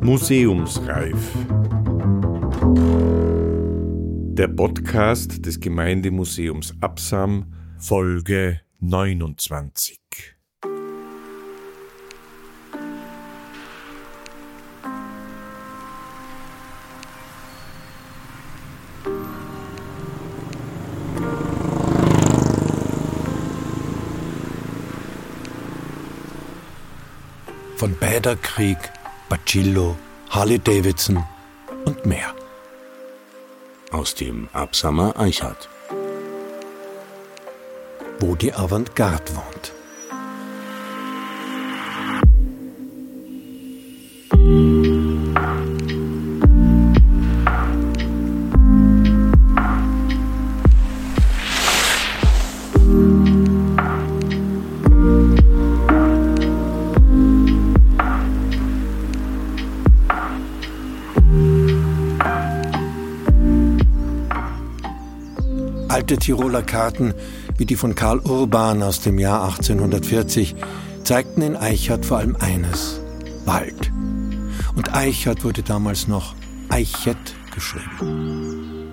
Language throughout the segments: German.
Museumsreif. Der Podcast des Gemeindemuseums Absam, Folge 29. Von Bäderkrieg, Bacillo, Harley Davidson und mehr. Aus dem Absamer Eichhardt. Wo die Avantgarde wohnt. Alte Tiroler Karten, wie die von Karl Urban aus dem Jahr 1840, zeigten in Eichhardt vor allem eines: Wald. Und Eichhardt wurde damals noch Eichet geschrieben.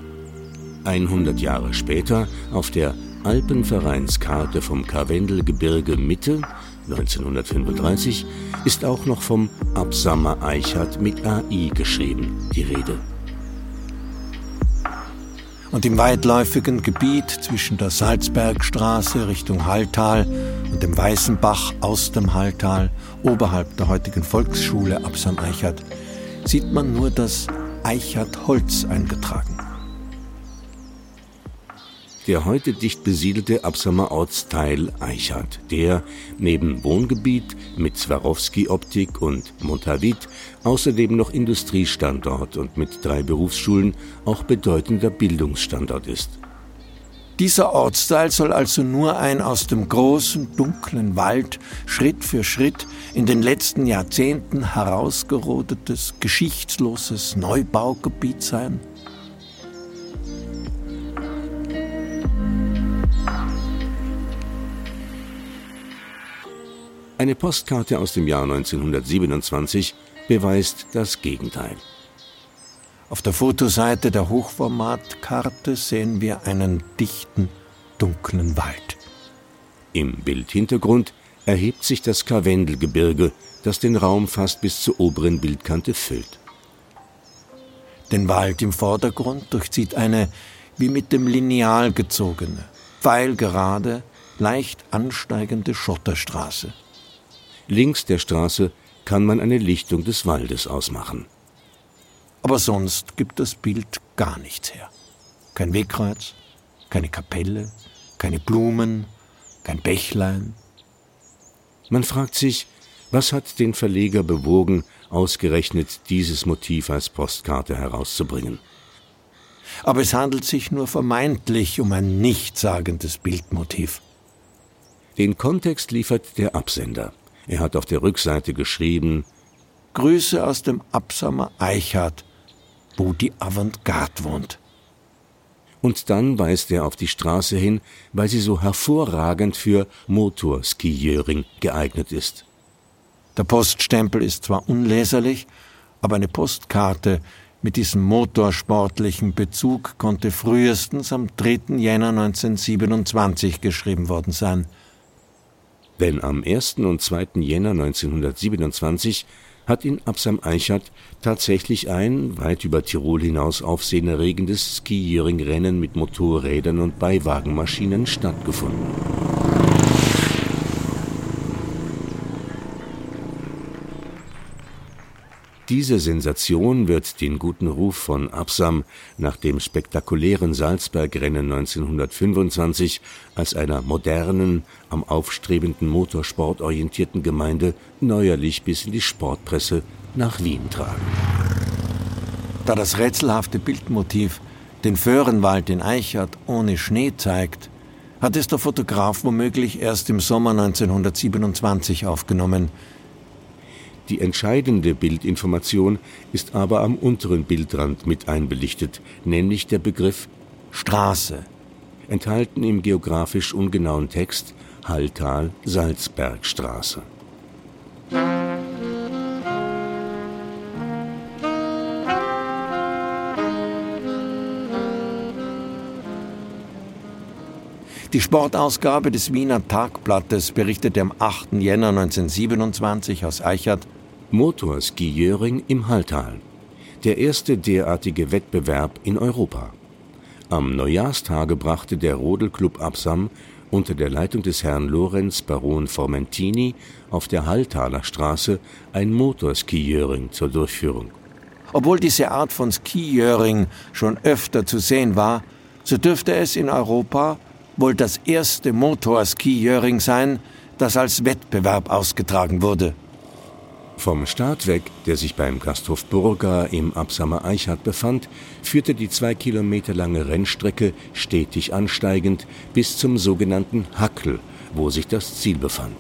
100 Jahre später, auf der Alpenvereinskarte vom Karwendelgebirge Mitte, 1935, ist auch noch vom Absamer Eichhardt mit AI geschrieben, die Rede und im weitläufigen Gebiet zwischen der Salzbergstraße Richtung Halltal und dem Weißenbach aus dem Halltal oberhalb der heutigen Volksschule Absam Eichert sieht man nur das Eichert Holz eingetragen der heute dicht besiedelte Absamer Ortsteil Eichhardt, der neben Wohngebiet mit Swarovski-Optik und Montavit außerdem noch Industriestandort und mit drei Berufsschulen auch bedeutender Bildungsstandort ist. Dieser Ortsteil soll also nur ein aus dem großen, dunklen Wald Schritt für Schritt in den letzten Jahrzehnten herausgerodetes, geschichtsloses Neubaugebiet sein? Eine Postkarte aus dem Jahr 1927 beweist das Gegenteil. Auf der Fotoseite der Hochformatkarte sehen wir einen dichten, dunklen Wald. Im Bildhintergrund erhebt sich das Karwendelgebirge, das den Raum fast bis zur oberen Bildkante füllt. Den Wald im Vordergrund durchzieht eine wie mit dem Lineal gezogene, pfeilgerade, leicht ansteigende Schotterstraße. Links der Straße kann man eine Lichtung des Waldes ausmachen. Aber sonst gibt das Bild gar nichts her. Kein Wegkreuz, keine Kapelle, keine Blumen, kein Bächlein. Man fragt sich, was hat den Verleger bewogen, ausgerechnet dieses Motiv als Postkarte herauszubringen? Aber es handelt sich nur vermeintlich um ein nichtssagendes Bildmotiv. Den Kontext liefert der Absender. Er hat auf der Rückseite geschrieben Grüße aus dem Absamer Eichhardt, wo die Avantgarde wohnt. Und dann weist er auf die Straße hin, weil sie so hervorragend für Motorskijöring geeignet ist. Der Poststempel ist zwar unleserlich, aber eine Postkarte mit diesem motorsportlichen Bezug konnte frühestens am 3. Jänner 1927 geschrieben worden sein – denn am 1. und 2. Jänner 1927 hat in Absam Eichert tatsächlich ein weit über Tirol hinaus aufsehenerregendes Skiering-Rennen mit Motorrädern und Beiwagenmaschinen stattgefunden. Diese Sensation wird den guten Ruf von Absam nach dem spektakulären Salzbergrennen 1925 als einer modernen, am aufstrebenden Motorsport orientierten Gemeinde neuerlich bis in die Sportpresse nach Wien tragen. Da das rätselhafte Bildmotiv den Föhrenwald in Eichert ohne Schnee zeigt, hat es der Fotograf womöglich erst im Sommer 1927 aufgenommen – die entscheidende Bildinformation ist aber am unteren Bildrand mit einbelichtet, nämlich der Begriff Straße. Enthalten im geografisch ungenauen Text Halltal-Salzbergstraße. Die Sportausgabe des Wiener Tagblattes berichtete am 8. Jänner 1927 aus Eichert Motorski Jöring im Halltal. Der erste derartige Wettbewerb in Europa. Am Neujahrstage brachte der Rodelclub Absam unter der Leitung des Herrn Lorenz Baron Formentini auf der Halltaler Straße ein Motorski-Jöring zur Durchführung. Obwohl diese Art von Skijöring schon öfter zu sehen war, so dürfte es in Europa wohl das erste Motorski-Jöring sein, das als Wettbewerb ausgetragen wurde. Vom Start weg, der sich beim Gasthof Burger im Absamer Eichhardt befand, führte die zwei Kilometer lange Rennstrecke stetig ansteigend bis zum sogenannten Hackel, wo sich das Ziel befand.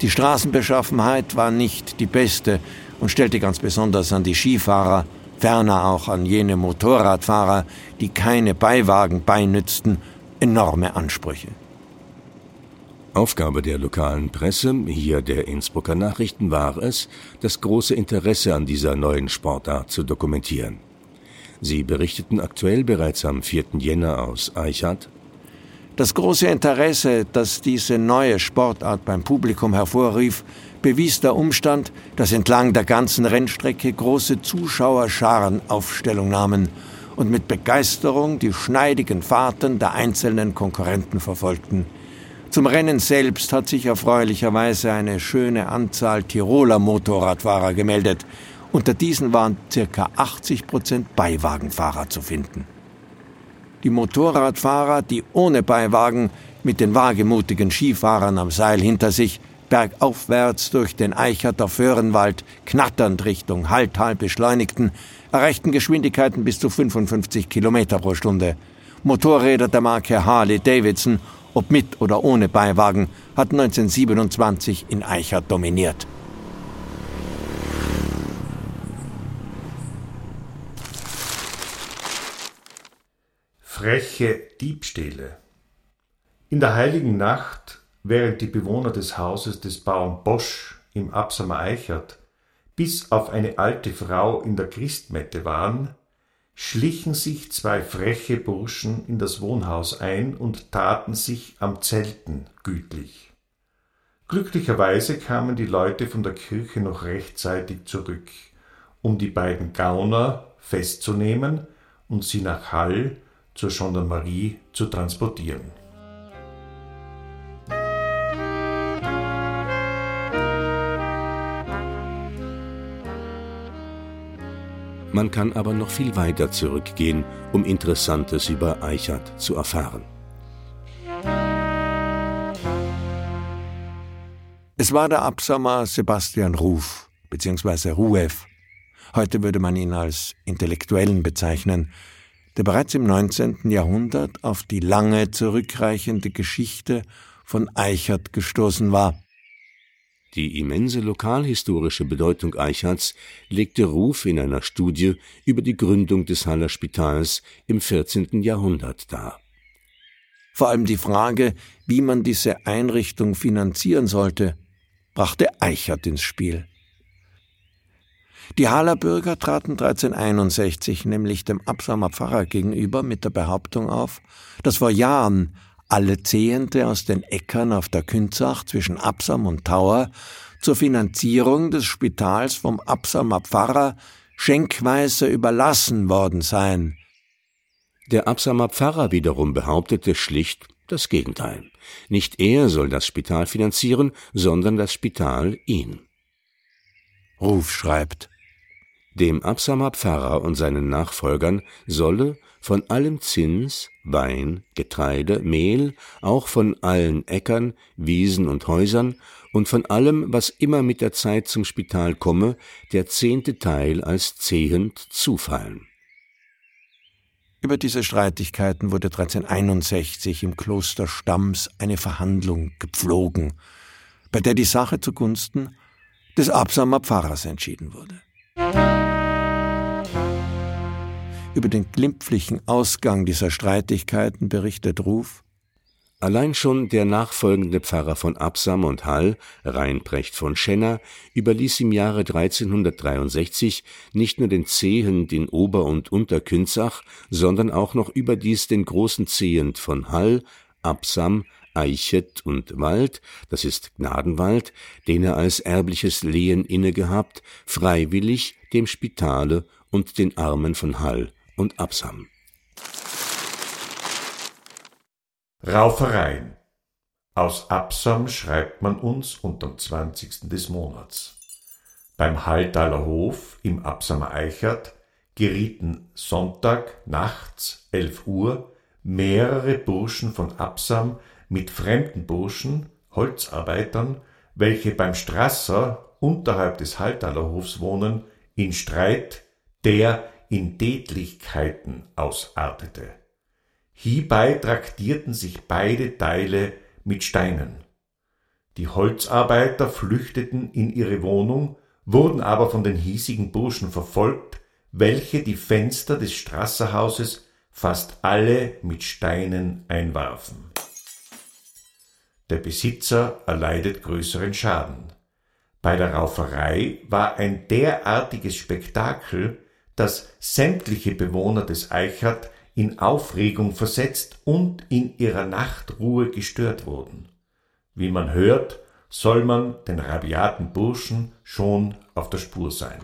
Die Straßenbeschaffenheit war nicht die beste und stellte ganz besonders an die Skifahrer, ferner auch an jene Motorradfahrer, die keine Beiwagen beinützten enorme Ansprüche. Aufgabe der lokalen Presse, hier der Innsbrucker Nachrichten, war es, das große Interesse an dieser neuen Sportart zu dokumentieren. Sie berichteten aktuell bereits am 4. Jänner aus Eichhardt. Das große Interesse, das diese neue Sportart beim Publikum hervorrief, bewies der Umstand, dass entlang der ganzen Rennstrecke große Zuschauerscharen Aufstellung nahmen und mit Begeisterung die schneidigen Fahrten der einzelnen Konkurrenten verfolgten. Zum Rennen selbst hat sich erfreulicherweise eine schöne Anzahl Tiroler Motorradfahrer gemeldet. Unter diesen waren ca. 80 Prozent Beiwagenfahrer zu finden. Die Motorradfahrer, die ohne Beiwagen mit den wagemutigen Skifahrern am Seil hinter sich bergaufwärts durch den Eicherter Föhrenwald knatternd Richtung Halltal beschleunigten, erreichten Geschwindigkeiten bis zu 55 Kilometer pro Stunde. Motorräder der Marke Harley Davidson, ob mit oder ohne Beiwagen, hatten 1927 in Eichert dominiert. Freche Diebstähle. In der heiligen Nacht, während die Bewohner des Hauses des Bauern Bosch im Absamer Eichert bis auf eine alte Frau in der Christmette waren, schlichen sich zwei freche Burschen in das Wohnhaus ein und taten sich am Zelten gütlich. Glücklicherweise kamen die Leute von der Kirche noch rechtzeitig zurück, um die beiden Gauner festzunehmen und sie nach Hall zur Gendarmerie zu transportieren. Man kann aber noch viel weiter zurückgehen, um Interessantes über Eichert zu erfahren. Es war der Absamer Sebastian Ruf, beziehungsweise Ruev. Heute würde man ihn als Intellektuellen bezeichnen, der bereits im 19. Jahrhundert auf die lange zurückreichende Geschichte von Eichert gestoßen war die immense lokalhistorische Bedeutung Eichards legte Ruf in einer Studie über die Gründung des Haller Spitals im 14. Jahrhundert dar. Vor allem die Frage, wie man diese Einrichtung finanzieren sollte, brachte Eichert ins Spiel. Die Haller Bürger traten 1361 nämlich dem Absamer Pfarrer gegenüber mit der Behauptung auf, dass vor Jahren alle Zehente aus den Äckern auf der Künzach zwischen Absam und Tauer zur Finanzierung des Spitals vom Absamer Pfarrer schenkweise überlassen worden seien. Der Absamer Pfarrer wiederum behauptete schlicht das Gegenteil. Nicht er soll das Spital finanzieren, sondern das Spital ihn. Ruf schreibt, dem Absamer Pfarrer und seinen Nachfolgern solle von allem Zins, Wein, Getreide, Mehl, auch von allen Äckern, Wiesen und Häusern und von allem, was immer mit der Zeit zum Spital komme, der zehnte Teil als Zehend zufallen. Über diese Streitigkeiten wurde 1361 im Kloster Stams eine Verhandlung gepflogen, bei der die Sache zugunsten des Absamer Pfarrers entschieden wurde. Über den glimpflichen Ausgang dieser Streitigkeiten berichtet Ruf. Allein schon der nachfolgende Pfarrer von Absam und Hall, Reinprecht von Schenner, überließ im Jahre 1363 nicht nur den Zehen den Ober und Unterkünzach, sondern auch noch überdies den großen Zehent von Hall, Absam, Eichet und Wald, das ist Gnadenwald, den er als erbliches Lehen innegehabt, freiwillig dem Spitale und den Armen von Hall und Absam. Raufereien. Aus Absam schreibt man uns unterm 20. des Monats. Beim Halltaler Hof im Absamer Eichert gerieten Sonntag nachts 11 Uhr mehrere Burschen von Absam mit fremden Burschen, Holzarbeitern, welche beim Strasser unterhalb des Halltaler Hofs wohnen, in Streit, der in Tätlichkeiten ausartete. Hierbei traktierten sich beide Teile mit Steinen. Die Holzarbeiter flüchteten in ihre Wohnung, wurden aber von den hiesigen Burschen verfolgt, welche die Fenster des Strasserhauses fast alle mit Steinen einwarfen. Der Besitzer erleidet größeren Schaden. Bei der Rauferei war ein derartiges Spektakel, dass sämtliche Bewohner des Eichert in Aufregung versetzt und in ihrer Nachtruhe gestört wurden. Wie man hört, soll man den rabiaten Burschen schon auf der Spur sein.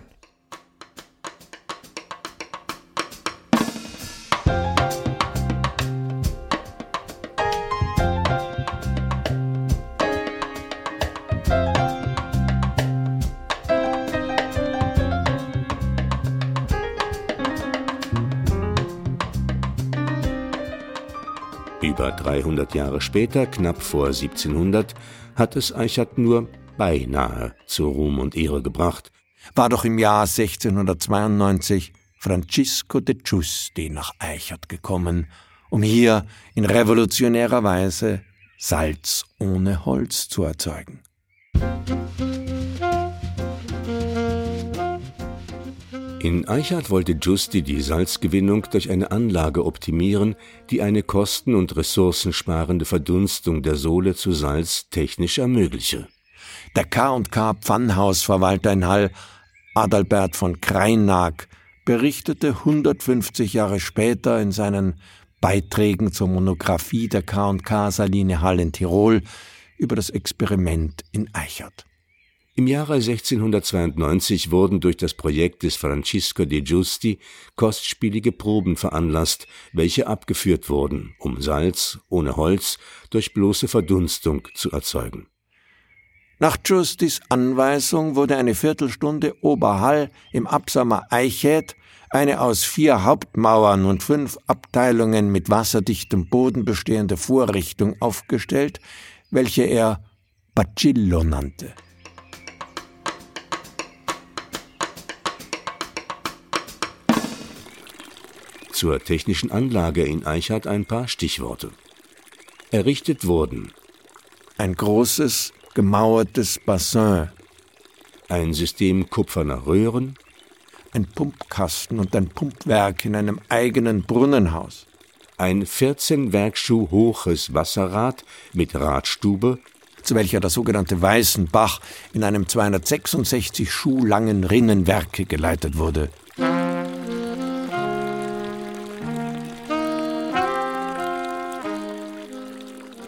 Über 300 Jahre später, knapp vor 1700, hat es Eichert nur beinahe zu Ruhm und Ehre gebracht. War doch im Jahr 1692 Francisco de Giusti nach Eichert gekommen, um hier in revolutionärer Weise Salz ohne Holz zu erzeugen. In Eichhardt wollte Giusti die Salzgewinnung durch eine Anlage optimieren, die eine kosten- und ressourcensparende Verdunstung der Sohle zu Salz technisch ermögliche. Der K&K Pfannhausverwalter in Hall, Adalbert von Kreinag, berichtete 150 Jahre später in seinen Beiträgen zur Monographie der K&K Saline Hall in Tirol über das Experiment in Eichert. Im Jahre 1692 wurden durch das Projekt des Francisco de Giusti kostspielige Proben veranlasst, welche abgeführt wurden, um Salz ohne Holz durch bloße Verdunstung zu erzeugen. Nach Giustis Anweisung wurde eine Viertelstunde Oberhall im Absamer Eichet eine aus vier Hauptmauern und fünf Abteilungen mit wasserdichtem Boden bestehende Vorrichtung aufgestellt, welche er Bacillo nannte. Zur technischen Anlage in Eichhardt ein paar Stichworte. Errichtet wurden ein großes, gemauertes Bassin, ein System kupferner Röhren, ein Pumpkasten und ein Pumpwerk in einem eigenen Brunnenhaus, ein 14 Werkschuh hohes Wasserrad mit Radstube, zu welcher der sogenannte Weißenbach in einem 266 Schuh langen Rinnenwerke geleitet wurde,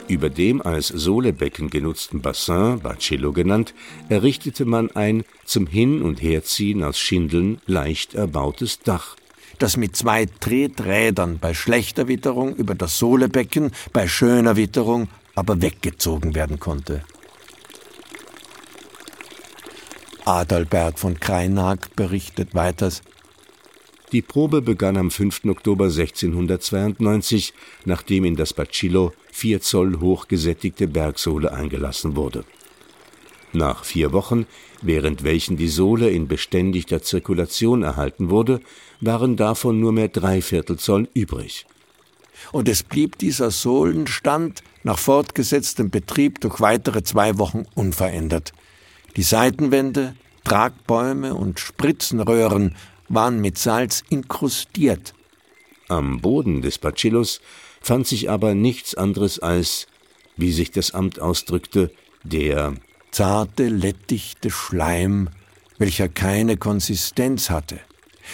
Über dem als Sohlebecken genutzten Bassin, Bacillo genannt, errichtete man ein zum Hin- und Herziehen aus Schindeln leicht erbautes Dach, das mit zwei Treträdern bei schlechter Witterung über das Sohlebecken, bei schöner Witterung aber weggezogen werden konnte. Adalbert von Kreinag berichtet weiters, die Probe begann am 5. Oktober 1692, nachdem in das Bacillo vier Zoll hochgesättigte Bergsohle eingelassen wurde. Nach vier Wochen, während welchen die Sohle in beständigter Zirkulation erhalten wurde, waren davon nur mehr drei Viertel Zoll übrig. Und es blieb dieser Sohlenstand nach fortgesetztem Betrieb durch weitere zwei Wochen unverändert. Die Seitenwände, Tragbäume und Spritzenröhren waren mit Salz inkrustiert. Am Boden des Bacillus fand sich aber nichts anderes als wie sich das Amt ausdrückte, der zarte, lettichte Schleim, welcher keine Konsistenz hatte,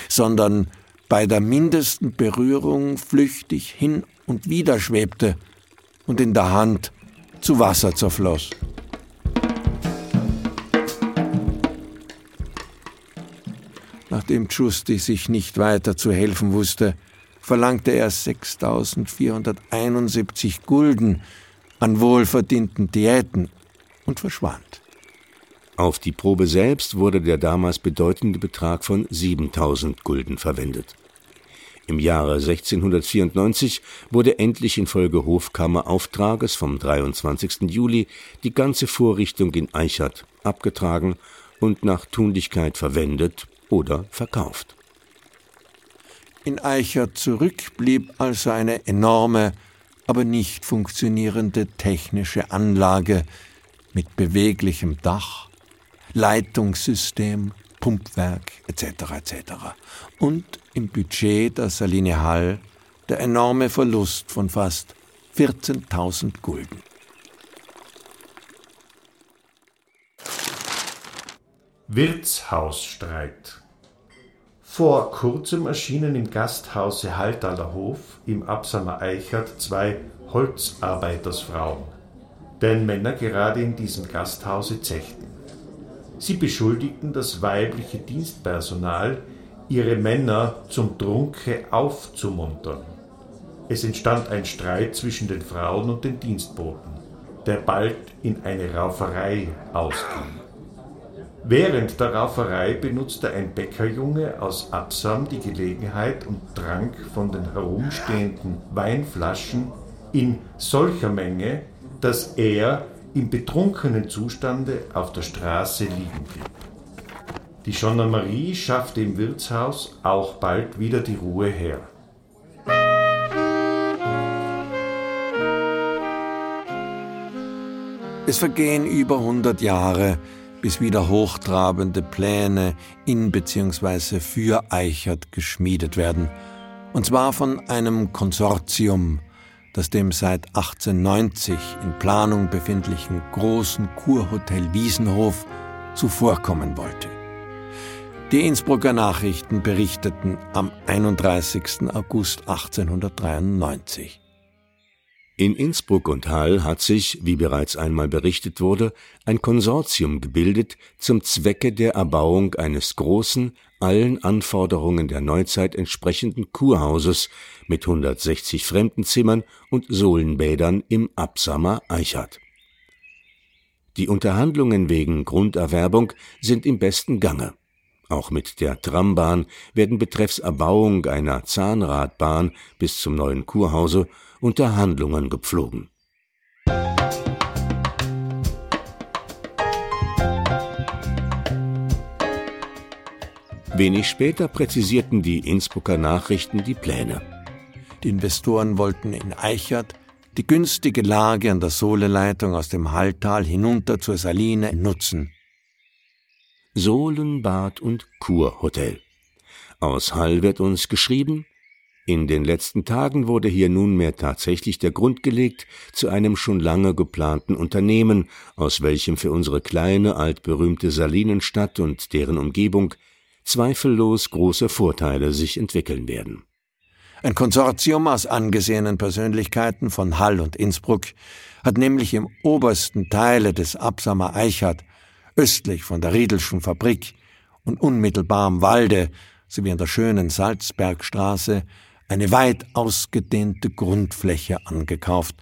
sondern bei der mindesten Berührung flüchtig hin und wieder schwebte und in der Hand zu Wasser zerfloss. Nachdem Giusti sich nicht weiter zu helfen wusste, verlangte er 6471 Gulden an wohlverdienten Diäten und verschwand. Auf die Probe selbst wurde der damals bedeutende Betrag von 7000 Gulden verwendet. Im Jahre 1694 wurde endlich infolge Hofkammerauftrages vom 23. Juli die ganze Vorrichtung in Eichert abgetragen und nach Tunlichkeit verwendet oder verkauft. In Eichert zurück blieb also eine enorme, aber nicht funktionierende technische Anlage mit beweglichem Dach, Leitungssystem, Pumpwerk etc. etc. Und im Budget der Saline Hall der enorme Verlust von fast 14.000 Gulden. Wirtshausstreit vor kurzem erschienen im Gasthause Haltaler Hof im Absamer Eichert zwei Holzarbeitersfrauen, deren Männer gerade in diesem Gasthause zechten. Sie beschuldigten das weibliche Dienstpersonal, ihre Männer zum Trunke aufzumuntern. Es entstand ein Streit zwischen den Frauen und den Dienstboten, der bald in eine Rauferei ausging. Während der Rauferei benutzte ein Bäckerjunge aus Absam die Gelegenheit und trank von den herumstehenden Weinflaschen in solcher Menge, dass er im betrunkenen Zustande auf der Straße liegen blieb. Die Gendarmerie schaffte im Wirtshaus auch bald wieder die Ruhe her. Es vergehen über 100 Jahre, bis wieder hochtrabende Pläne in bzw. für Eichert geschmiedet werden, und zwar von einem Konsortium, das dem seit 1890 in Planung befindlichen großen Kurhotel Wiesenhof zuvorkommen wollte. Die Innsbrucker Nachrichten berichteten am 31. August 1893. In Innsbruck und Hall hat sich, wie bereits einmal berichtet wurde, ein Konsortium gebildet zum Zwecke der Erbauung eines großen, allen Anforderungen der Neuzeit entsprechenden Kurhauses mit 160 Fremdenzimmern und Sohlenbädern im Absamer Eichert. Die Unterhandlungen wegen Grunderwerbung sind im besten Gange. Auch mit der Trambahn werden betreffs Erbauung einer Zahnradbahn bis zum neuen Kurhause Unterhandlungen gepflogen. Wenig später präzisierten die Innsbrucker Nachrichten die Pläne. Die Investoren wollten in Eichert die günstige Lage an der Sohleleitung aus dem Halltal hinunter zur Saline nutzen. Sohlenbad und Kurhotel. Aus Hall wird uns geschrieben, in den letzten Tagen wurde hier nunmehr tatsächlich der Grund gelegt zu einem schon lange geplanten Unternehmen, aus welchem für unsere kleine, altberühmte Salinenstadt und deren Umgebung zweifellos große Vorteile sich entwickeln werden. Ein Konsortium aus angesehenen Persönlichkeiten von Hall und Innsbruck hat nämlich im obersten Teile des Absamer Eichert, östlich von der Riedelschen Fabrik und unmittelbar am Walde sowie an der schönen Salzbergstraße eine weit ausgedehnte Grundfläche angekauft,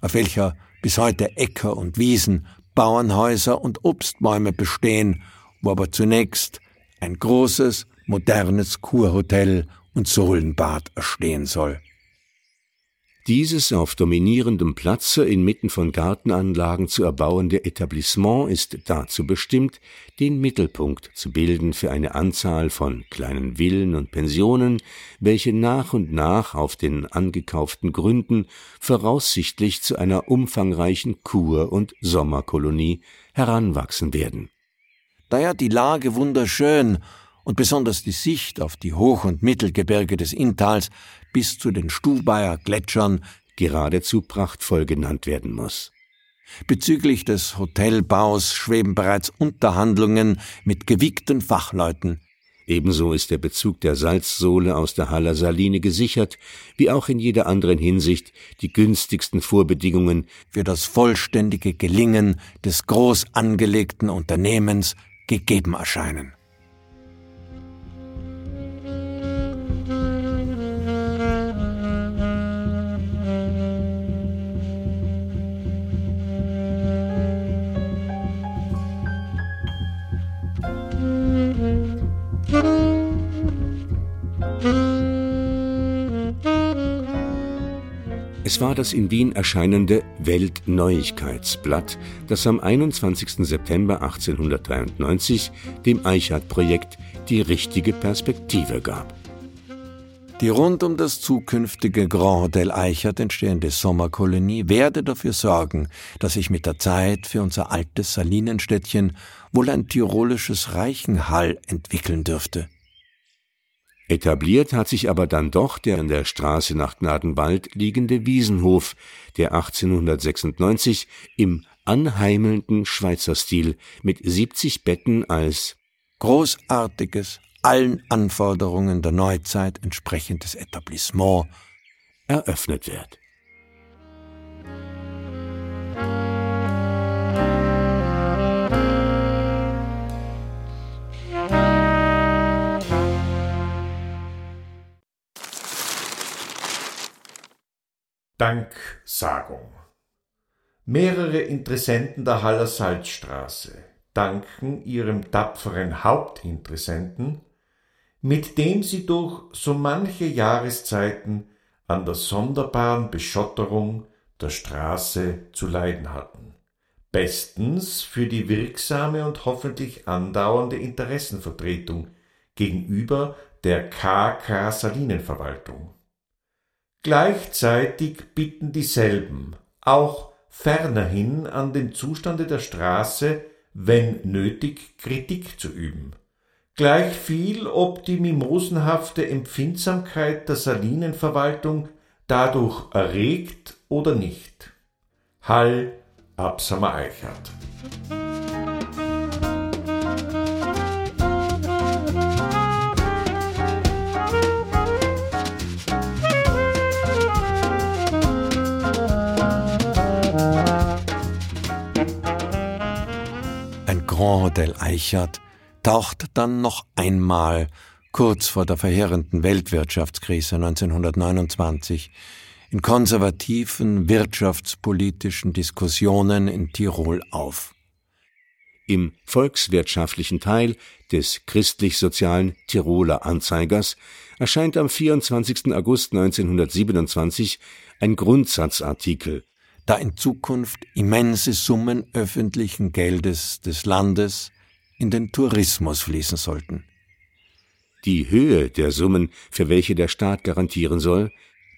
auf welcher bis heute Äcker und Wiesen, Bauernhäuser und Obstbäume bestehen, wo aber zunächst ein großes, modernes Kurhotel und Sohlenbad erstehen soll. Dieses auf dominierendem Platze inmitten von Gartenanlagen zu erbauende Etablissement ist dazu bestimmt, den Mittelpunkt zu bilden für eine Anzahl von kleinen Villen und Pensionen, welche nach und nach auf den angekauften Gründen voraussichtlich zu einer umfangreichen Kur- und Sommerkolonie heranwachsen werden. Da ja die Lage wunderschön und besonders die Sicht auf die Hoch- und Mittelgebirge des Inntals bis zu den Stubaier Gletschern geradezu prachtvoll genannt werden muss. Bezüglich des Hotelbaus schweben bereits Unterhandlungen mit gewiegten Fachleuten. Ebenso ist der Bezug der Salzsohle aus der Haller Saline gesichert, wie auch in jeder anderen Hinsicht die günstigsten Vorbedingungen für das vollständige Gelingen des groß angelegten Unternehmens gegeben erscheinen. War das in Wien erscheinende Weltneuigkeitsblatt, das am 21. September 1893 dem Eichhardt-Projekt die richtige Perspektive gab. Die rund um das zukünftige Grand Hotel Eichert entstehende Sommerkolonie werde dafür sorgen, dass sich mit der Zeit für unser altes Salinenstädtchen wohl ein tirolisches Reichenhall entwickeln dürfte. Etabliert hat sich aber dann doch der an der Straße nach Gnadenwald liegende Wiesenhof, der 1896 im anheimelnden Schweizerstil mit 70 Betten als großartiges, allen Anforderungen der Neuzeit entsprechendes Etablissement eröffnet wird. Danksagung. Mehrere Interessenten der Haller Salzstraße danken ihrem tapferen Hauptinteressenten, mit dem sie durch so manche Jahreszeiten an der sonderbaren Beschotterung der Straße zu leiden hatten. Bestens für die wirksame und hoffentlich andauernde Interessenvertretung gegenüber der KK Salinenverwaltung. Gleichzeitig bitten dieselben, auch fernerhin an dem Zustande der Straße, wenn nötig, Kritik zu üben. Gleichviel, ob die mimosenhafte Empfindsamkeit der Salinenverwaltung dadurch erregt oder nicht. Hall Absamer Eichert Grand Hotel Eichert taucht dann noch einmal kurz vor der verheerenden Weltwirtschaftskrise 1929 in konservativen wirtschaftspolitischen Diskussionen in Tirol auf. Im volkswirtschaftlichen Teil des christlich-sozialen Tiroler Anzeigers erscheint am 24. August 1927 ein Grundsatzartikel da in Zukunft immense Summen öffentlichen Geldes des Landes in den Tourismus fließen sollten. Die Höhe der Summen, für welche der Staat garantieren soll,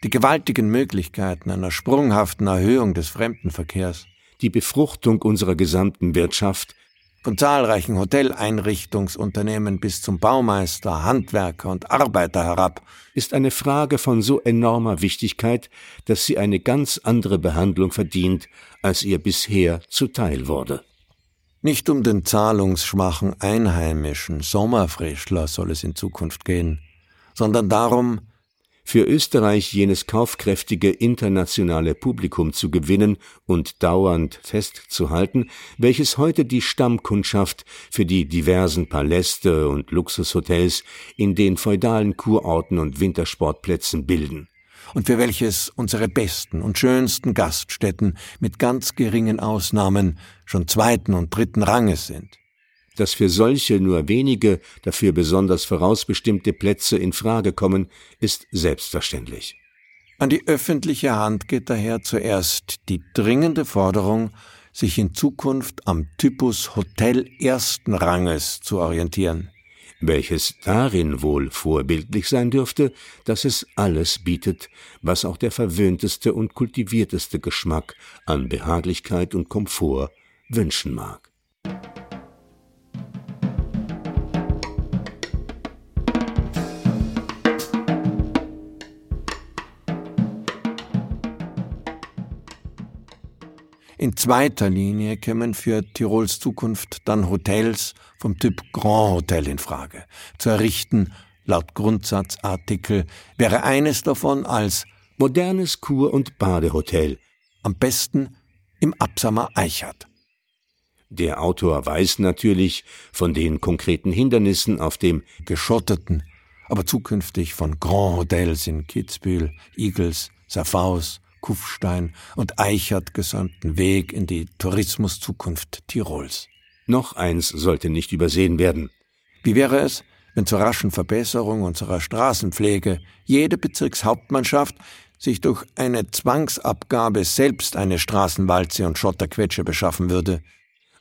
die gewaltigen Möglichkeiten einer sprunghaften Erhöhung des Fremdenverkehrs, die Befruchtung unserer gesamten Wirtschaft von zahlreichen Hoteleinrichtungsunternehmen bis zum Baumeister, Handwerker und Arbeiter herab, ist eine Frage von so enormer Wichtigkeit, dass sie eine ganz andere Behandlung verdient, als ihr bisher zuteil wurde. Nicht um den zahlungsschwachen einheimischen Sommerfrischler soll es in Zukunft gehen, sondern darum, für Österreich jenes kaufkräftige internationale Publikum zu gewinnen und dauernd festzuhalten, welches heute die Stammkundschaft für die diversen Paläste und Luxushotels in den feudalen Kurorten und Wintersportplätzen bilden. Und für welches unsere besten und schönsten Gaststätten mit ganz geringen Ausnahmen schon zweiten und dritten Ranges sind dass für solche nur wenige, dafür besonders vorausbestimmte Plätze in Frage kommen, ist selbstverständlich. An die öffentliche Hand geht daher zuerst die dringende Forderung, sich in Zukunft am Typus Hotel ersten Ranges zu orientieren. Welches darin wohl vorbildlich sein dürfte, dass es alles bietet, was auch der verwöhnteste und kultivierteste Geschmack an Behaglichkeit und Komfort wünschen mag. In zweiter Linie kämen für Tirols Zukunft dann Hotels vom Typ Grand Hotel in Frage. Zu errichten, laut Grundsatzartikel, wäre eines davon als modernes Kur- und Badehotel. Am besten im Absamer Eichert. Der Autor weiß natürlich von den konkreten Hindernissen auf dem geschotteten, aber zukünftig von Grand Hotels in Kitzbühel, Igels, Safaus, Kufstein und Eichert gesäumten Weg in die Tourismuszukunft Tirols. Noch eins sollte nicht übersehen werden. Wie wäre es, wenn zur raschen Verbesserung unserer Straßenpflege jede Bezirkshauptmannschaft sich durch eine Zwangsabgabe selbst eine Straßenwalze und Schotterquetsche beschaffen würde,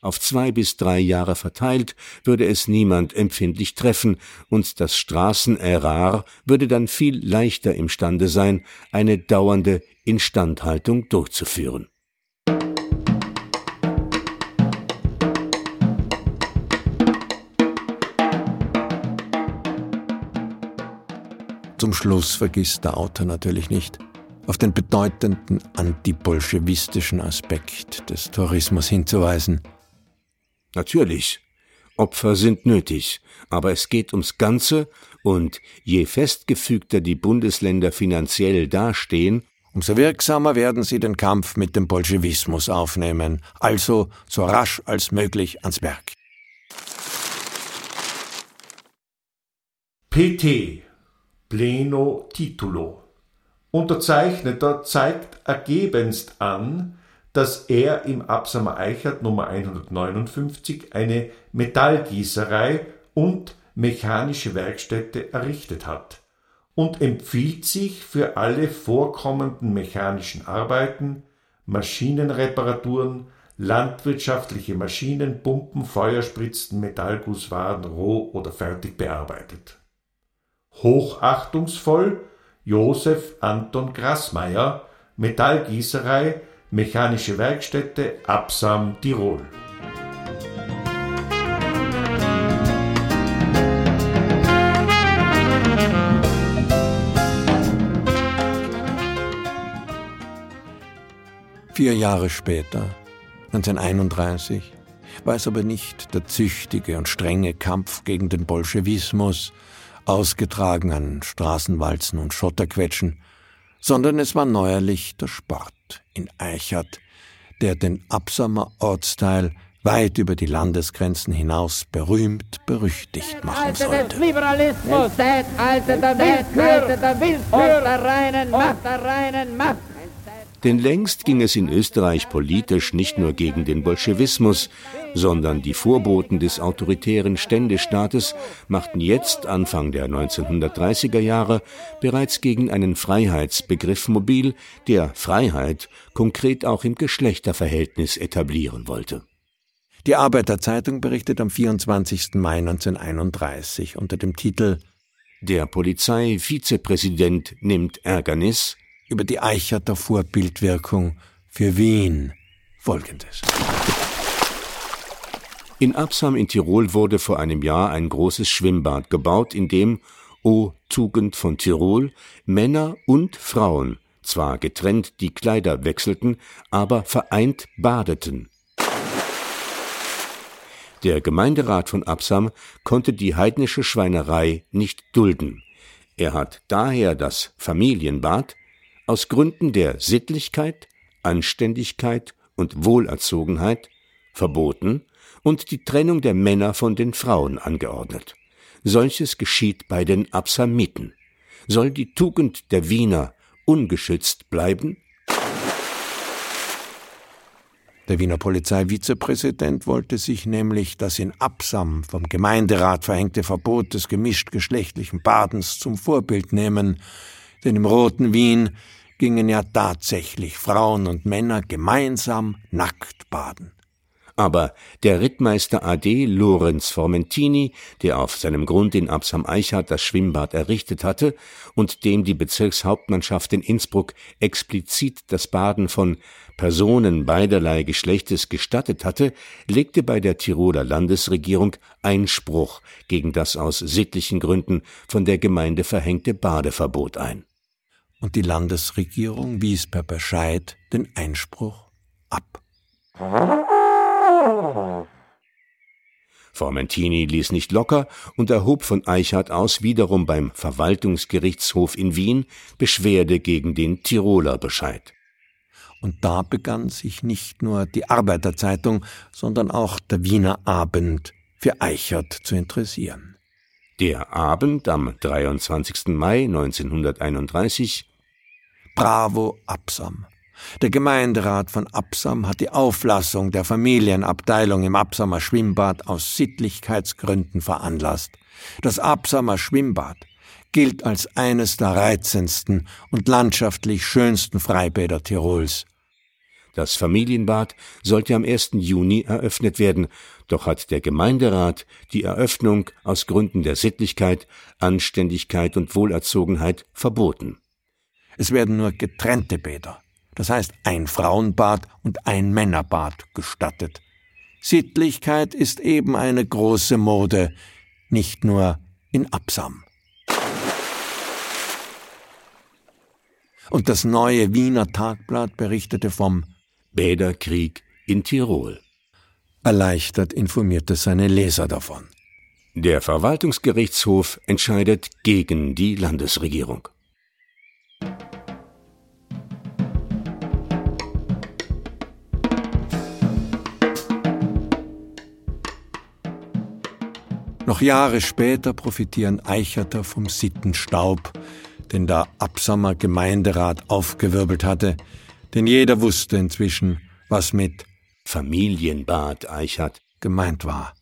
auf zwei bis drei Jahre verteilt würde es niemand empfindlich treffen, und das Straßenerar würde dann viel leichter imstande sein, eine dauernde Instandhaltung durchzuführen. Zum Schluss vergisst der Autor natürlich nicht, auf den bedeutenden antibolschewistischen Aspekt des Tourismus hinzuweisen – Natürlich, Opfer sind nötig, aber es geht ums Ganze, und je festgefügter die Bundesländer finanziell dastehen, umso wirksamer werden sie den Kampf mit dem Bolschewismus aufnehmen, also so rasch als möglich ans Werk. PT Pleno Titulo Unterzeichneter zeigt ergebenst an, dass er im Absamer Eichert Nummer 159 eine Metallgießerei und mechanische Werkstätte errichtet hat und empfiehlt sich für alle vorkommenden mechanischen Arbeiten, Maschinenreparaturen, landwirtschaftliche Maschinen, Pumpen, Feuerspritzen, Metallgusswaren roh oder fertig bearbeitet. Hochachtungsvoll Josef Anton Grassmeier, Metallgießerei Mechanische Werkstätte Absam Tirol. Vier Jahre später, 1931, war es aber nicht der züchtige und strenge Kampf gegen den Bolschewismus, ausgetragen an Straßenwalzen und Schotterquetschen, sondern es war neuerlich der Sport in Eichert, der den Absamer Ortsteil weit über die Landesgrenzen hinaus berühmt berüchtigt machen sollte. Liberalismus, Zeitalter der Willkür, der Willkür, der reinen Macht, der reinen Macht. Denn längst ging es in Österreich politisch nicht nur gegen den Bolschewismus, sondern die Vorboten des autoritären Ständestaates machten jetzt, Anfang der 1930er Jahre, bereits gegen einen Freiheitsbegriff mobil, der Freiheit konkret auch im Geschlechterverhältnis etablieren wollte. Die Arbeiterzeitung berichtet am 24. Mai 1931 unter dem Titel Der Polizeivizepräsident nimmt Ärgernis über die Eicherter Vorbildwirkung für Wien folgendes. In Absam in Tirol wurde vor einem Jahr ein großes Schwimmbad gebaut, in dem, o Tugend von Tirol, Männer und Frauen zwar getrennt die Kleider wechselten, aber vereint badeten. Der Gemeinderat von Absam konnte die heidnische Schweinerei nicht dulden. Er hat daher das Familienbad aus Gründen der Sittlichkeit, Anständigkeit und Wohlerzogenheit verboten und die Trennung der Männer von den Frauen angeordnet. Solches geschieht bei den Absamiten. Soll die Tugend der Wiener ungeschützt bleiben? Der Wiener Polizeivizepräsident wollte sich nämlich das in Absam vom Gemeinderat verhängte Verbot des gemischtgeschlechtlichen Badens zum Vorbild nehmen, denn im roten Wien gingen ja tatsächlich Frauen und Männer gemeinsam nackt baden. Aber der Rittmeister AD Lorenz Formentini, der auf seinem Grund in Absam Eichhardt das Schwimmbad errichtet hatte und dem die Bezirkshauptmannschaft in Innsbruck explizit das Baden von Personen beiderlei Geschlechtes gestattet hatte, legte bei der Tiroler Landesregierung Einspruch gegen das aus sittlichen Gründen von der Gemeinde verhängte Badeverbot ein und die Landesregierung wies per Bescheid den Einspruch ab. Formentini ließ nicht locker und erhob von Eichhardt aus wiederum beim Verwaltungsgerichtshof in Wien Beschwerde gegen den Tiroler Bescheid. Und da begann sich nicht nur die Arbeiterzeitung, sondern auch der Wiener Abend für Eichert zu interessieren. Der Abend am 23. Mai 1931 Bravo Absam. Der Gemeinderat von Absam hat die Auflassung der Familienabteilung im Absamer Schwimmbad aus Sittlichkeitsgründen veranlasst. Das Absamer Schwimmbad gilt als eines der reizendsten und landschaftlich schönsten Freibäder Tirols. Das Familienbad sollte am 1. Juni eröffnet werden, doch hat der Gemeinderat die Eröffnung aus Gründen der Sittlichkeit, Anständigkeit und Wohlerzogenheit verboten. Es werden nur getrennte Bäder, das heißt ein Frauenbad und ein Männerbad gestattet. Sittlichkeit ist eben eine große Mode, nicht nur in Absam. Und das neue Wiener Tagblatt berichtete vom Bäderkrieg in Tirol. Erleichtert informierte seine Leser davon. Der Verwaltungsgerichtshof entscheidet gegen die Landesregierung. Noch Jahre später profitieren Eicherter vom Sittenstaub, den der Absamer Gemeinderat aufgewirbelt hatte, denn jeder wusste inzwischen, was mit Familienbad Eichert gemeint war.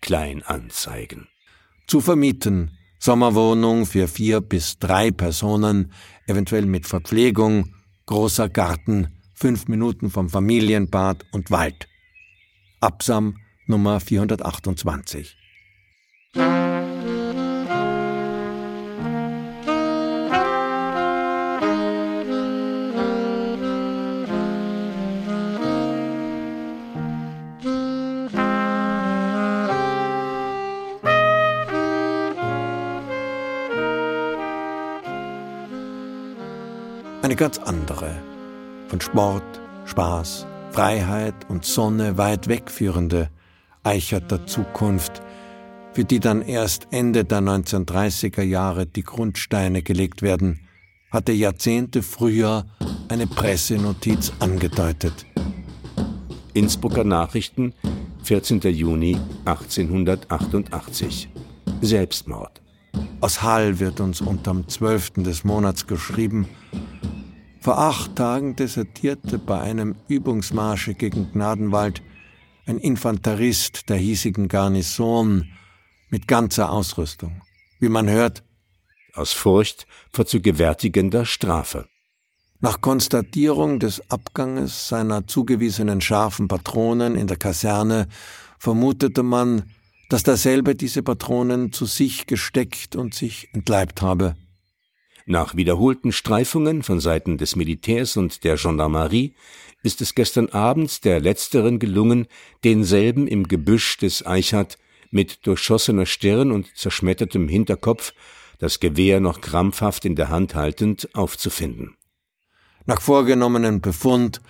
Kleinanzeigen. Zu vermieten, Sommerwohnung für vier bis drei Personen, eventuell mit Verpflegung, großer Garten, fünf Minuten vom Familienbad und Wald. Absam Nummer 428. Eine ganz andere, von Sport, Spaß, Freiheit und Sonne weit wegführende, Eicherter Zukunft, für die dann erst Ende der 1930er Jahre die Grundsteine gelegt werden, hatte Jahrzehnte früher eine Pressenotiz angedeutet. Innsbrucker Nachrichten, 14. Juni 1888. Selbstmord. Aus Hall wird uns unterm 12. des Monats geschrieben, vor acht Tagen desertierte bei einem Übungsmarsche gegen Gnadenwald ein Infanterist der hiesigen Garnison mit ganzer Ausrüstung. Wie man hört, aus Furcht vor zu gewärtigender Strafe. Nach Konstatierung des Abganges seiner zugewiesenen scharfen Patronen in der Kaserne vermutete man, dass derselbe diese Patronen zu sich gesteckt und sich entleibt habe. Nach wiederholten Streifungen von Seiten des Militärs und der Gendarmerie ist es gestern Abend der Letzteren gelungen, denselben im Gebüsch des Eichhardt mit durchschossener Stirn und zerschmettertem Hinterkopf, das Gewehr noch krampfhaft in der Hand haltend, aufzufinden. Nach vorgenommenem Befund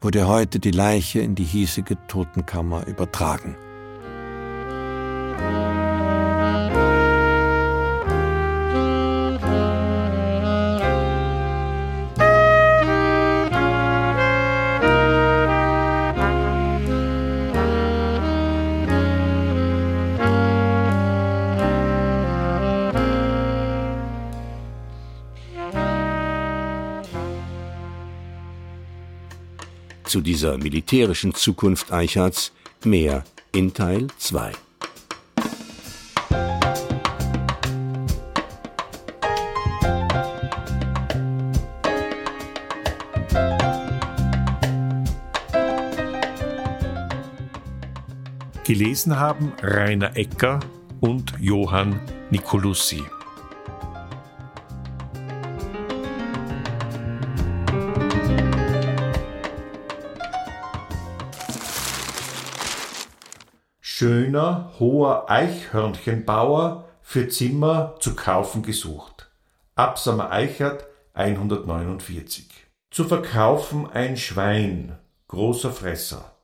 wurde heute die Leiche in die hiesige Totenkammer übertragen. Zu dieser militärischen Zukunft Eichhards mehr in Teil 2. Gelesen haben Rainer Ecker und Johann Nicolussi. Schöner, hoher Eichhörnchenbauer für Zimmer zu kaufen gesucht. Absamer Eichert 149. Zu verkaufen ein Schwein, Großer Fresser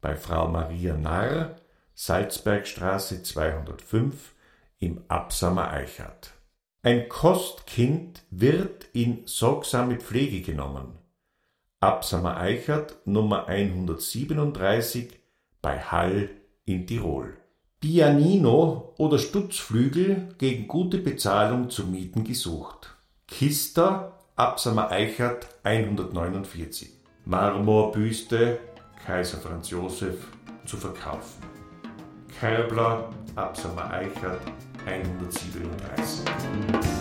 bei Frau Maria Narr, Salzbergstraße 205 im Absamer Eichert. Ein Kostkind wird in sorgsame Pflege genommen. Absamer Eichert Nummer 137 bei Hall in Tirol. Pianino oder Stutzflügel gegen gute Bezahlung zu mieten gesucht. Kister Absamer Eichert 149. Marmorbüste Kaiser Franz Josef zu verkaufen. Kerbler Absamer Eichert 137.